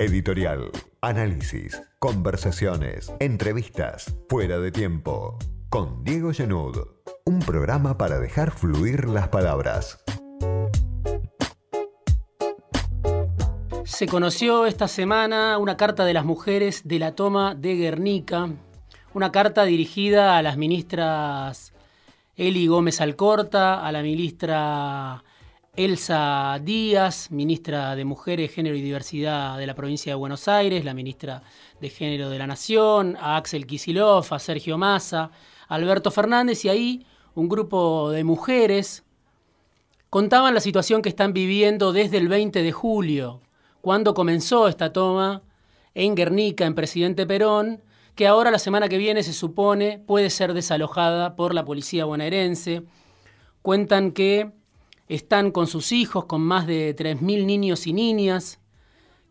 Editorial, análisis, conversaciones, entrevistas, fuera de tiempo. Con Diego Genud, un programa para dejar fluir las palabras. Se conoció esta semana una carta de las mujeres de la toma de Guernica, una carta dirigida a las ministras Eli Gómez Alcorta, a la ministra Elsa Díaz, ministra de Mujeres, Género y Diversidad de la provincia de Buenos Aires, la ministra de Género de la Nación, a Axel Kisilov, a Sergio Massa, a Alberto Fernández y ahí un grupo de mujeres contaban la situación que están viviendo desde el 20 de julio, cuando comenzó esta toma en Guernica, en Presidente Perón, que ahora la semana que viene se supone puede ser desalojada por la policía bonaerense. Cuentan que están con sus hijos, con más de 3.000 niños y niñas,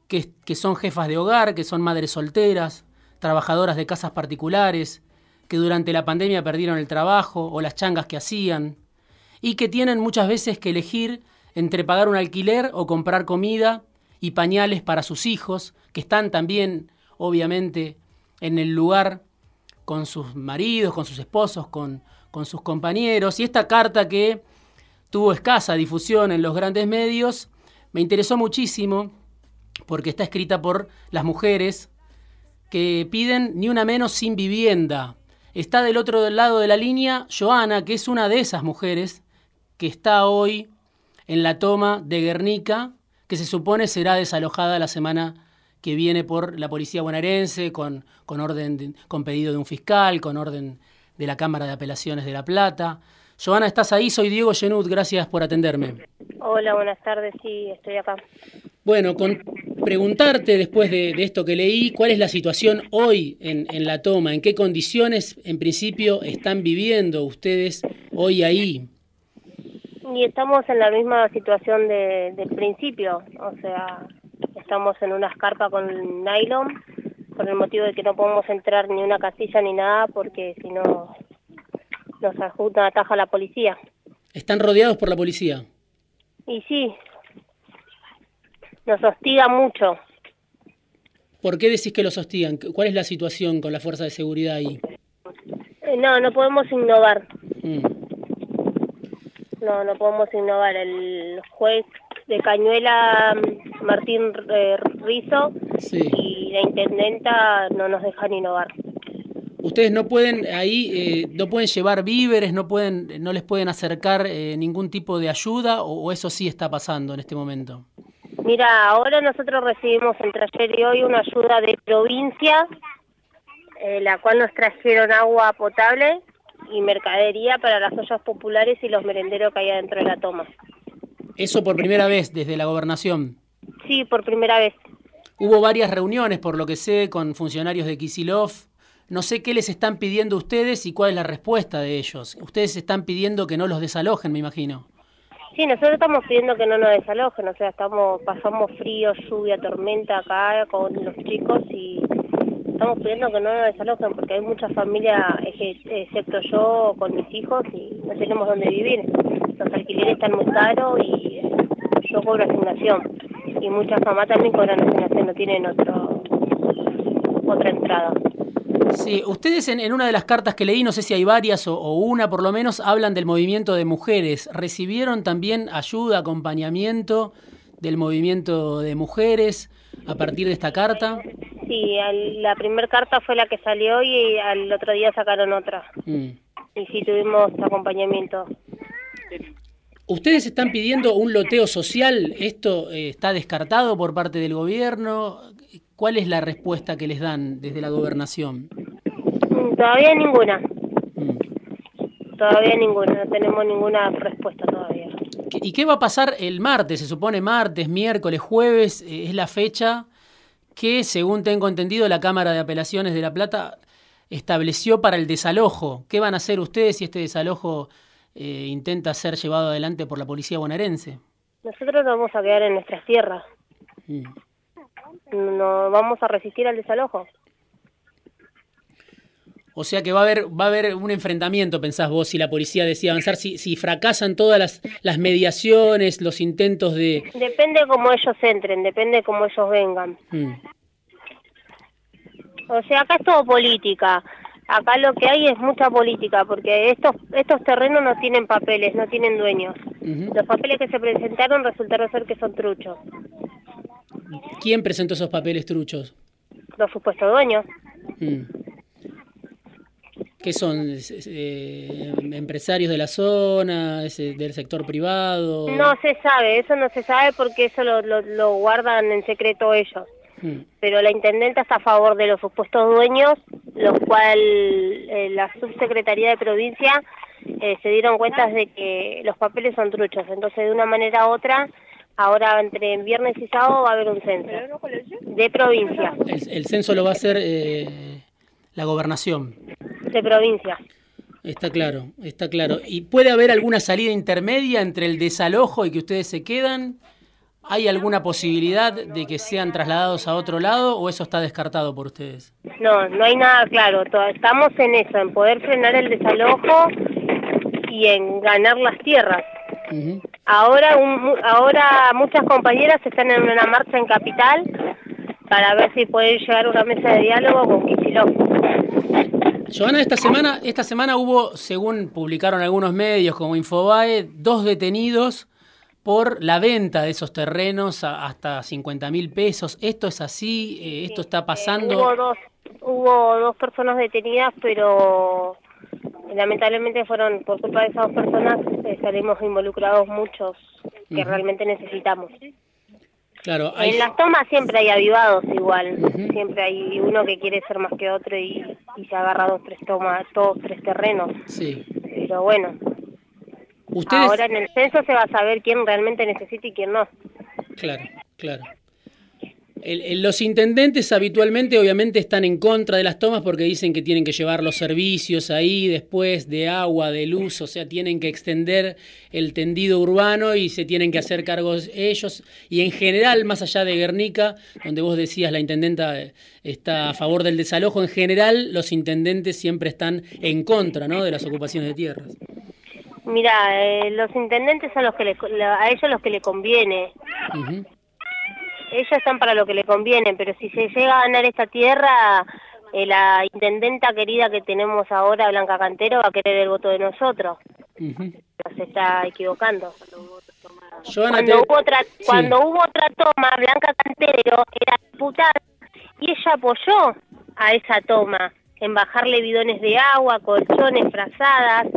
que, que son jefas de hogar, que son madres solteras, trabajadoras de casas particulares, que durante la pandemia perdieron el trabajo o las changas que hacían, y que tienen muchas veces que elegir entre pagar un alquiler o comprar comida y pañales para sus hijos, que están también, obviamente, en el lugar con sus maridos, con sus esposos, con, con sus compañeros. Y esta carta que tuvo escasa difusión en los grandes medios, me interesó muchísimo porque está escrita por las mujeres que piden ni una menos sin vivienda. Está del otro lado de la línea Joana, que es una de esas mujeres que está hoy en la toma de Guernica, que se supone será desalojada la semana que viene por la policía bonaerense, con, con, orden con pedido de un fiscal, con orden de la Cámara de Apelaciones de La Plata. Joana, ¿estás ahí? Soy Diego Genut, gracias por atenderme. Hola, buenas tardes, sí, estoy acá. Bueno, con preguntarte después de, esto que leí, ¿cuál es la situación hoy en, en, la toma? ¿En qué condiciones, en principio, están viviendo ustedes hoy ahí? Y estamos en la misma situación de, del principio, o sea, estamos en una escarpa con nylon, por el motivo de que no podemos entrar ni una casilla ni nada, porque si no nos ajusta, ataja la policía. ¿Están rodeados por la policía? Y sí, nos hostiga mucho. ¿Por qué decís que los hostigan? ¿Cuál es la situación con la fuerza de seguridad ahí? Eh, no, no podemos innovar. Mm. No, no podemos innovar. El juez de Cañuela, Martín eh, Rizo, y la intendenta no nos dejan innovar. Ustedes no pueden ahí, eh, no pueden llevar víveres, no pueden, no les pueden acercar eh, ningún tipo de ayuda, o, eso sí está pasando en este momento. Mira, ahora nosotros recibimos entre ayer y hoy una ayuda de provincia, eh, la cual nos trajeron agua potable y mercadería para las ollas populares y los merenderos que hay adentro de la toma. ¿Eso por primera vez desde la gobernación? Sí, por primera vez. Hubo varias reuniones, por lo que sé, con funcionarios de Kisilov, no sé qué les están pidiendo ustedes y cuál es la respuesta de ellos. Ustedes están pidiendo que no los desalojen, me imagino. Sí, nosotros estamos pidiendo que no nos desalojen, o sea, estamos pasamos frío, lluvia, tormenta acá con los chicos y estamos pidiendo que no nos desalojen porque hay muchas familias, excepto yo, con mis hijos y no tenemos dónde vivir. Los alquileres están muy caros y yo cobro asignación y muchas mamás también cobran asignación, no tienen otro, otra entrada. Sí, ustedes en, una de las cartas que leí, no sé si hay varias o, una por lo menos, hablan del movimiento de mujeres. ¿Recibieron también ayuda, acompañamiento del movimiento de mujeres a partir de esta carta? Sí, la primera carta fue la que salió y al otro día sacaron otra. Mm. Y sí tuvimos acompañamiento. ¿Ustedes están pidiendo un loteo social? ¿Esto eh, está descartado por parte del gobierno? ¿Cuál es la respuesta que les dan desde la gobernación? Mm, todavía ninguna. Mm. Todavía ninguna, no tenemos ninguna respuesta todavía. ¿Y qué va a pasar el martes? Se supone martes, miércoles, jueves, eh, es la fecha que, según tengo entendido, la Cámara de Apelaciones de La Plata estableció para el desalojo. ¿Qué van a hacer ustedes si este desalojo eh, intenta ser llevado adelante por la policía bonaerense? Nosotros vamos a quedar en nuestras tierras. Mm no vamos a resistir al desalojo. O sea que va a haber, va a haber un enfrentamiento, pensás vos, si la policía decide avanzar, si, si fracasan todas las, las mediaciones, los intentos de... Depende cómo ellos entren, depende cómo ellos vengan. Mm. O sea, acá es todo política. Acá lo que hay es mucha política, porque estos estos terrenos no tienen papeles, no tienen dueños. Los papeles que se presentaron resultaron ser que son truchos. ¿Quién presentó esos papeles truchos? Los supuestos dueños. Mm. ¿Qué son? Eh, ¿Empresarios de la zona? ¿Del sector privado? No se sabe, eso no se sabe porque eso lo, lo, guardan en secreto ellos. Mm. Pero la intendenta está a favor de los supuestos dueños, los cual eh, la subsecretaría de provincia eh, se dieron cuenta de que los papeles son truchos. Entonces, de una manera u otra, ahora entre viernes y sábado va a haber un censo de provincia. El, censo lo va a hacer la gobernación de provincia. Está claro, está claro. ¿Y puede haber alguna salida intermedia entre el desalojo y que ustedes se quedan? ¿Hay alguna posibilidad de que sean trasladados a otro lado o eso está descartado por ustedes? No, no hay nada claro. Estamos en eso, en poder frenar el desalojo y en ganar las tierras. Ahora, ahora muchas compañeras están en una marcha en Capital para ver si pueden llegar a una mesa de diálogo con Kicillof. Joana, esta semana, esta semana hubo, según publicaron algunos medios como Infobae, dos detenidos por la venta de esos terrenos hasta 50 mil pesos. ¿Esto es así? Eh, ¿Esto está pasando? hubo, dos, hubo dos personas detenidas, pero lamentablemente fueron, por culpa de esas dos personas, estaremos involucrados muchos que realmente necesitamos. Claro, En las tomas siempre hay avivados igual, siempre hay uno que quiere ser más que otro y, se agarra dos, tres tomas, todos tres terrenos. Sí. Pero bueno, ahora en el censo se va a saber quién realmente necesita y quién no. Claro, claro los intendentes habitualmente obviamente están en contra de las tomas porque dicen que tienen que llevar los servicios ahí después de agua, de luz, o sea, tienen que extender el tendido urbano y se tienen que hacer cargos ellos. Y en general, más allá de Guernica, donde vos decías la intendenta eh, está a favor del desalojo, en general los intendentes siempre están en contra ¿no? de las ocupaciones de tierras. Mira, eh, los intendentes son los que a ellos los que le conviene ellos están para lo que le conviene, pero si se llega a ganar esta tierra, eh, la intendenta querida que tenemos ahora, Blanca Cantero, va a querer el voto de nosotros. Se está equivocando. cuando, hubo otra, cuando hubo otra toma, Blanca Cantero era diputada y ella apoyó a esa toma en bajarle bidones de agua, colchones, frazadas.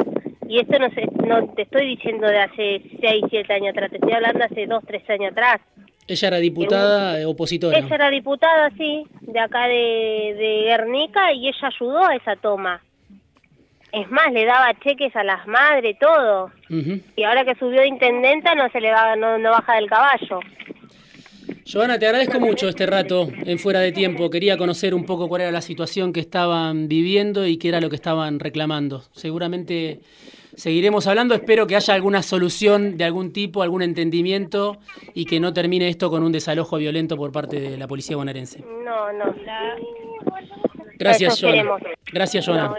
Y esto no, sé, no te estoy diciendo de hace 6, 7 años atrás, te estoy hablando de hace 2, 3 años atrás. Ella era diputada eh, opositora. Ella era diputada, sí, de acá de, de Guernica y ella ayudó a esa toma. Es más, le daba cheques a las madres, todo. Y ahora que subió de intendenta no se le va, no, no baja del caballo. Joana, te agradezco mucho este rato en fuera de tiempo. Quería conocer un poco cuál era la situación que estaban viviendo y qué era lo que estaban reclamando. Seguramente seguiremos hablando. Espero que haya alguna solución de algún tipo, algún entendimiento y que no termine esto con un desalojo violento por parte de la policía bonaerense. No, no. Gracias, Joana. Gracias, Joana.